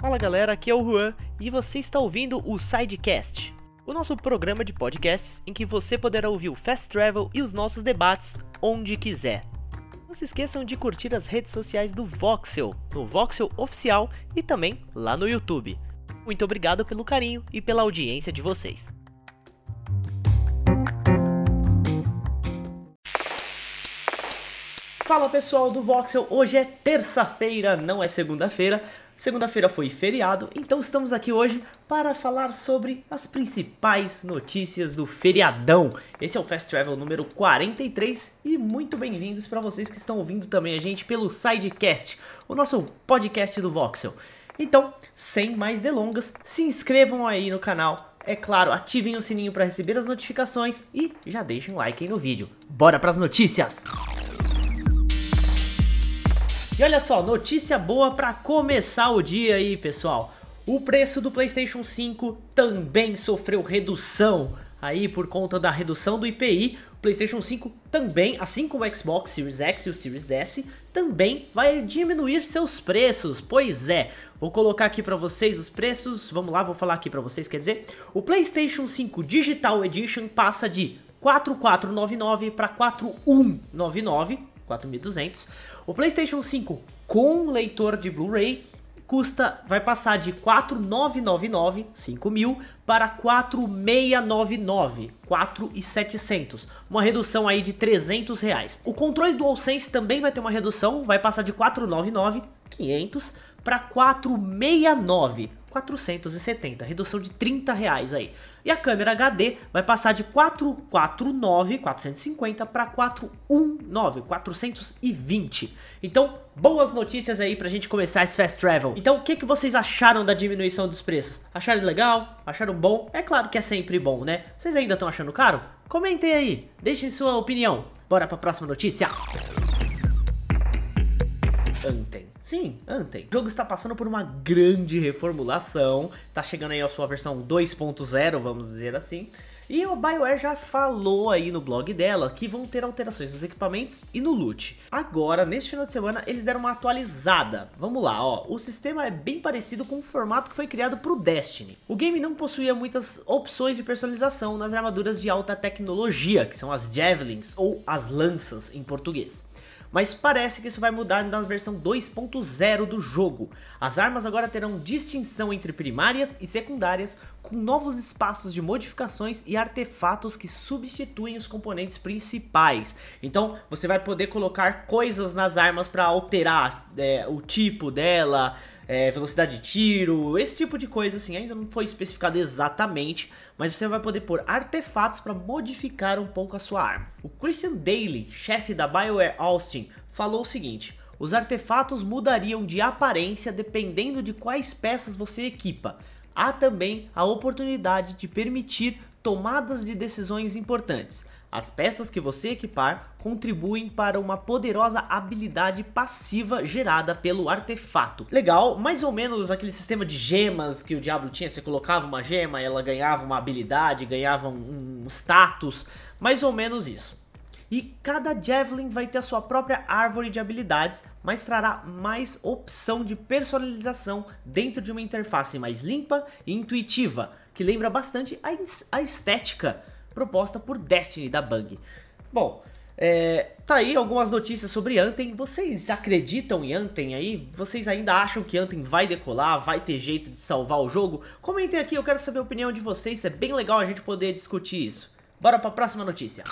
Fala galera, aqui é o Juan e você está ouvindo o Sidecast, o nosso programa de podcasts em que você poderá ouvir o Fast Travel e os nossos debates onde quiser. Não se esqueçam de curtir as redes sociais do Voxel, no Voxel Oficial e também lá no YouTube. Muito obrigado pelo carinho e pela audiência de vocês. Fala pessoal do Voxel, hoje é terça-feira, não é segunda-feira. Segunda-feira foi feriado, então estamos aqui hoje para falar sobre as principais notícias do feriadão. Esse é o Fast Travel número 43 e muito bem-vindos para vocês que estão ouvindo também a gente pelo Sidecast, o nosso podcast do Voxel. Então, sem mais delongas, se inscrevam aí no canal, é claro, ativem o sininho para receber as notificações e já deixem um like aí no vídeo. Bora para as notícias! E olha só, notícia boa para começar o dia aí, pessoal. O preço do PlayStation 5 também sofreu redução. Aí, por conta da redução do IPI, o PlayStation 5 também, assim como o Xbox Series X e o Series S, também vai diminuir seus preços. Pois é, vou colocar aqui para vocês os preços. Vamos lá, vou falar aqui para vocês, quer dizer, o PlayStation 5 Digital Edition passa de 4499 para 4199 4.200. O PlayStation 5 com leitor de Blu-ray custa vai passar de 4.999, 5.000 para 4.699, 4.700, uma redução aí de 300 reais. O controle DualSense também vai ter uma redução, vai passar de 499, 500 para 469, 470, redução de 30 reais aí. E a câmera HD vai passar de 449, 450 para 419, 420. Então, boas notícias aí pra gente começar esse fast travel. Então, o que, que vocês acharam da diminuição dos preços? Acharam legal? Acharam bom? É claro que é sempre bom, né? Vocês ainda estão achando caro? Comentem aí, deixem sua opinião. Bora pra próxima notícia. Anthem. Sim, Anthem. O jogo está passando por uma grande reformulação, tá chegando aí a sua versão 2.0, vamos dizer assim. E o BioWare já falou aí no blog dela que vão ter alterações nos equipamentos e no loot. Agora, neste final de semana, eles deram uma atualizada. Vamos lá, ó. O sistema é bem parecido com o formato que foi criado para o Destiny. O game não possuía muitas opções de personalização nas armaduras de alta tecnologia, que são as Javelins ou as lanças em português mas parece que isso vai mudar na versão 2.0 do jogo. As armas agora terão distinção entre primárias e secundárias, com novos espaços de modificações e artefatos que substituem os componentes principais. Então você vai poder colocar coisas nas armas para alterar é, o tipo dela, é, velocidade de tiro, esse tipo de coisa assim, ainda não foi especificado exatamente, mas você vai poder pôr artefatos para modificar um pouco a sua arma. O Christian Daly, chefe da BioWare Austin, falou o seguinte: os artefatos mudariam de aparência dependendo de quais peças você equipa. Há também a oportunidade de permitir tomadas de decisões importantes. As peças que você equipar contribuem para uma poderosa habilidade passiva gerada pelo artefato. Legal, mais ou menos aquele sistema de gemas que o Diablo tinha, você colocava uma gema, ela ganhava uma habilidade, ganhava um, status, mais ou menos isso. E cada Javelin vai ter a sua própria árvore de habilidades, mas trará mais opção de personalização dentro de uma interface mais limpa e intuitiva, que lembra bastante a, a estética proposta por Destiny da Bang. Bom, é, tá aí algumas notícias sobre Anthem. Vocês acreditam em Anthem aí? Vocês ainda acham que Anthem vai decolar? Vai ter jeito de salvar o jogo? Comentem aqui, eu quero saber a opinião de vocês. É bem legal a gente poder discutir isso. Bora para a próxima notícia.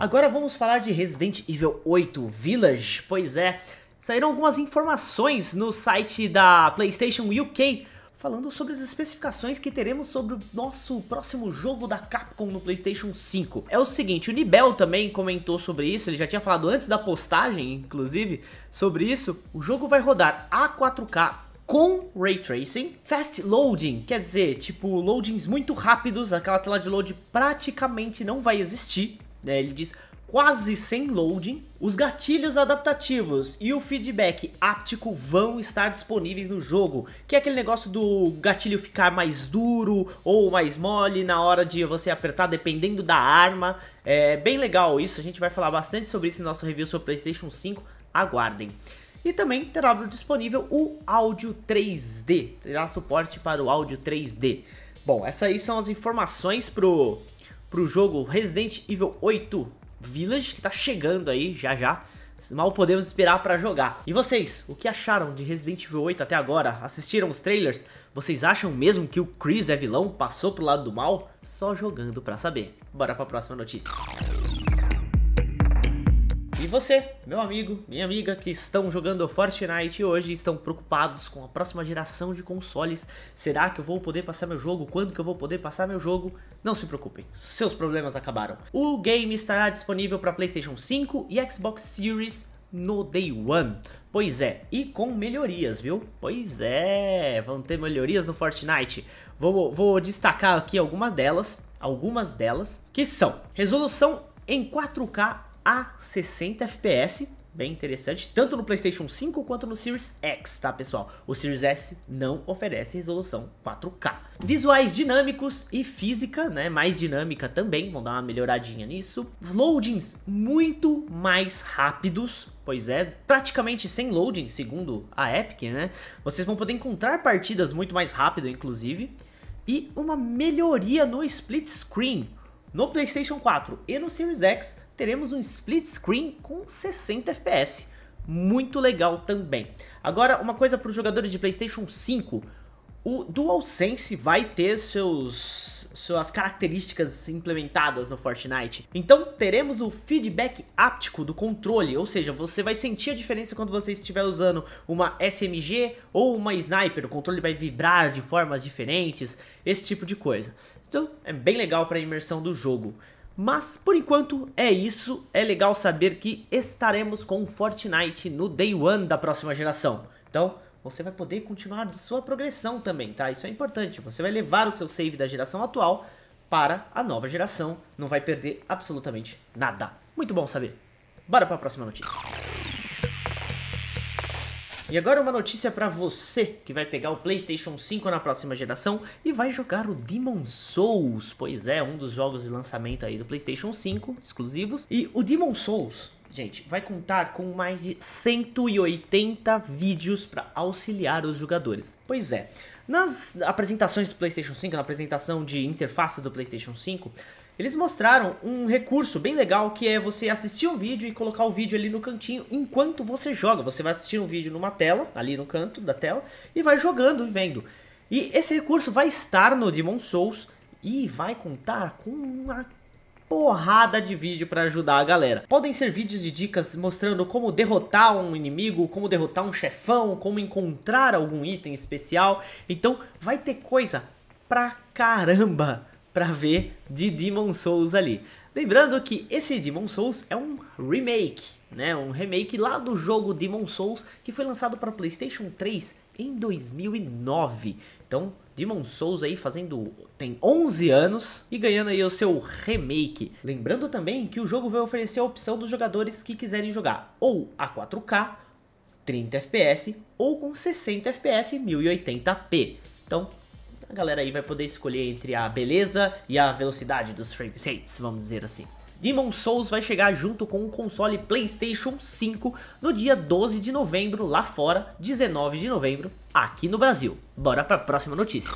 Agora vamos falar de Resident Evil 8 Village. Pois é, saíram algumas informações no site da PlayStation UK falando sobre as especificações que teremos sobre o nosso próximo jogo da Capcom no PlayStation 5. É o seguinte, o Nibel também comentou sobre isso, ele já tinha falado antes da postagem, inclusive, sobre isso. O jogo vai rodar a 4K com Ray Tracing, Fast Loading, quer dizer, tipo, loadings muito rápidos, aquela tela de load praticamente não vai existir, né? Ele diz quase sem loading, os gatilhos adaptativos e o feedback áptico vão estar disponíveis no jogo, que é aquele negócio do gatilho ficar mais duro ou mais mole na hora de você apertar, dependendo da arma. É bem legal isso, a gente vai falar bastante sobre isso no nosso review sobre PlayStation 5, aguardem. E também terá disponível o áudio 3D, terá suporte para o áudio 3D. Bom, essas aí são as informações pro, pro jogo Resident Evil 8 Village, que tá chegando aí já já. Mal podemos esperar para jogar. E vocês, o que acharam de Resident Evil 8 até agora? Assistiram os trailers? Vocês acham mesmo que o Chris é vilão? Passou pro lado do mal? Só jogando pra saber. Bora pra próxima notícia. Você, meu amigo, minha amiga, que estão jogando Fortnite hoje estão preocupados com a próxima geração de consoles. Será que eu vou poder passar meu jogo? Quando que eu vou poder passar meu jogo? Não se preocupem, seus problemas acabaram. O game estará disponível para PlayStation 5 e Xbox Series no Day One. Pois é, e com melhorias, viu? Pois é, vão ter melhorias no Fortnite. Vou, vou destacar aqui algumas delas, algumas delas, que são resolução em 4K a 60 FPS, bem interessante, tanto no PlayStation 5 quanto no Series X, tá pessoal? O Series S não oferece resolução 4K. Visuais dinâmicos e física, né, mais dinâmica também, vão dar uma melhoradinha nisso. Loadings muito mais rápidos, pois é, praticamente sem loading, segundo a Epic, né? Vocês vão poder encontrar partidas muito mais rápido, inclusive. E uma melhoria no split screen, no PlayStation 4 e no Series X teremos um split screen com 60 FPS. Muito legal também. Agora, uma coisa para os jogadores de PlayStation 5. O DualSense vai ter seus, suas características implementadas no Fortnite. Então teremos o feedback áptico do controle, ou seja, você vai sentir a diferença quando você estiver usando uma SMG ou uma Sniper. O controle vai vibrar de formas diferentes, esse tipo de coisa. Então é bem legal para a imersão do jogo. Mas por enquanto é isso, é legal saber que estaremos com Fortnite no Day One da próxima geração. Então você vai poder continuar sua progressão também, tá? Isso é importante, você vai levar o seu save da geração atual para a nova geração, não vai perder absolutamente nada. Muito bom saber. Bora para a próxima notícia. E agora uma notícia para você que vai pegar o PlayStation 5 na próxima geração e vai jogar o Demon Souls. Pois é, um dos jogos de lançamento aí do PlayStation 5 exclusivos. E o Demon Souls, gente, vai contar com mais de 180 vídeos para auxiliar os jogadores. Pois é, nas apresentações do PlayStation 5, na apresentação de interface do PlayStation 5, eles mostraram um recurso bem legal que é você assistir um vídeo e colocar o vídeo ali no cantinho enquanto você joga. Você vai assistir um vídeo numa tela, ali no canto da tela, e vai jogando e vendo. E esse recurso vai estar no Demon Souls e vai contar com uma porrada de vídeo para ajudar a galera. Podem ser vídeos de dicas mostrando como derrotar um inimigo, como derrotar um chefão, como encontrar algum item especial. Então vai ter coisa pra caramba para ver de Demon Souls ali. Lembrando que esse Demon Souls é um remake, né? Um remake lá do jogo Demon Souls que foi lançado para PlayStation 3 em 2009. Então, Demon Souls aí fazendo tem 11 anos e ganhando aí o seu remake. Lembrando também que o jogo vai oferecer a opção dos jogadores que quiserem jogar ou a 4K, 30 FPS ou com 60 FPS 1080p. Então, a galera aí vai poder escolher entre a beleza e a velocidade dos frame rates, vamos dizer assim. Demon Souls vai chegar junto com o console PlayStation 5 no dia 12 de novembro lá fora, 19 de novembro aqui no Brasil. Bora para a próxima notícia.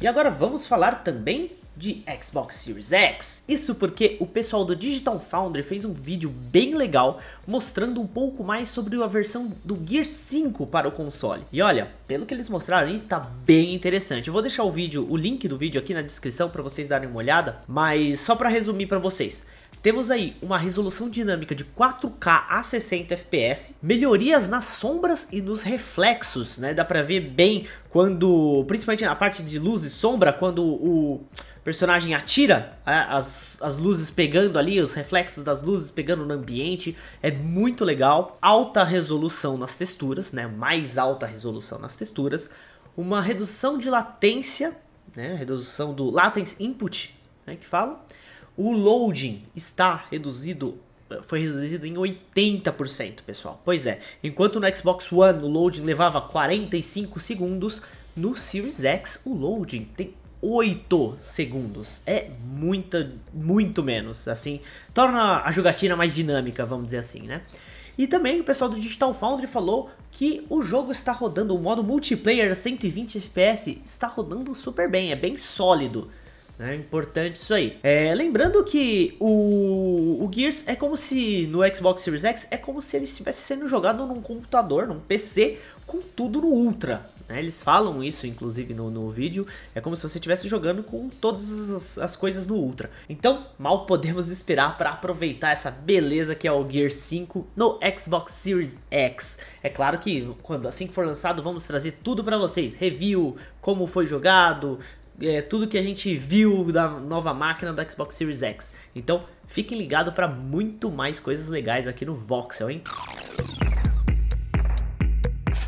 E agora vamos falar também de Xbox Series X. Isso porque o pessoal do Digital Foundry fez um vídeo bem legal mostrando um pouco mais sobre a versão do Gear 5 para o console. E olha, pelo que eles mostraram aí, tá bem interessante. Eu vou deixar o vídeo, o link do vídeo aqui na descrição para vocês darem uma olhada, mas só para resumir para vocês. Temos aí uma resolução dinâmica de 4K a 60 FPS, melhorias nas sombras e nos reflexos, né? Dá pra ver bem quando, principalmente na parte de luz e sombra, quando o personagem atira né? as, as luzes pegando ali, os reflexos das luzes pegando no ambiente, é muito legal. Alta resolução nas texturas, né? Mais alta resolução nas texturas. Uma redução de latência, né? Redução do latency input, né? Que fala o loading está reduzido foi reduzido em 80%, pessoal. Pois é, enquanto no Xbox One o loading levava 45 segundos, no Series X o loading tem 8 segundos. É muita, muito menos, assim, torna a jogatina mais dinâmica, vamos dizer assim, né? E também o pessoal do Digital Foundry falou que o jogo está rodando, o modo multiplayer a 120 FPS está rodando super bem, é bem sólido. É importante isso aí. É, lembrando que o, o Gears é como se no Xbox Series X é como se ele estivesse sendo jogado num computador, num PC, com tudo no Ultra. Né? Eles falam isso, inclusive, no, no vídeo. É como se você estivesse jogando com todas as, as, coisas no Ultra. Então, mal podemos esperar para aproveitar essa beleza que é o Gear 5 no Xbox Series X. É claro que quando assim que for lançado, vamos trazer tudo para vocês. Review, como foi jogado, é, tudo que a gente viu da nova máquina do Xbox Series X. Então, fiquem ligados para muito mais coisas legais aqui no Voxel, hein?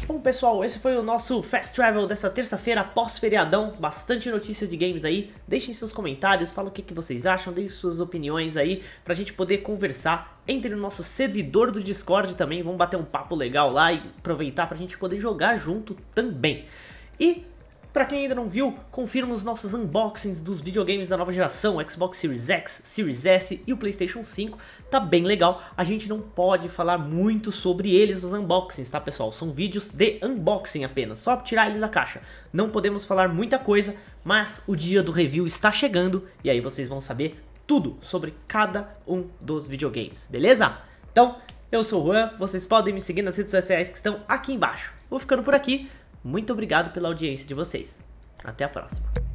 Bom, pessoal, esse foi o nosso Fast Travel dessa terça-feira pós-feriadão. Bastante notícias de games aí. Deixem seus comentários, falem o que, que vocês acham, deixem suas opiniões aí pra gente poder conversar. Entre no nosso servidor do Discord também, vamos bater um papo legal lá e aproveitar pra gente poder jogar junto também. E para quem ainda não viu, confira nos nossos unboxings dos videogames da nova geração, Xbox Series X, Series S e o Playstation 5, tá bem legal. A gente não pode falar muito sobre eles nos unboxings, tá pessoal? São vídeos de unboxing apenas, só tirar eles da caixa. Não podemos falar muita coisa, mas o dia do review está chegando e aí vocês vão saber tudo sobre cada um dos videogames, beleza? Então, eu sou o Juan, vocês podem me seguir nas redes sociais que estão aqui embaixo. Vou ficando por aqui, muito obrigado pela audiência de vocês. Até a próxima.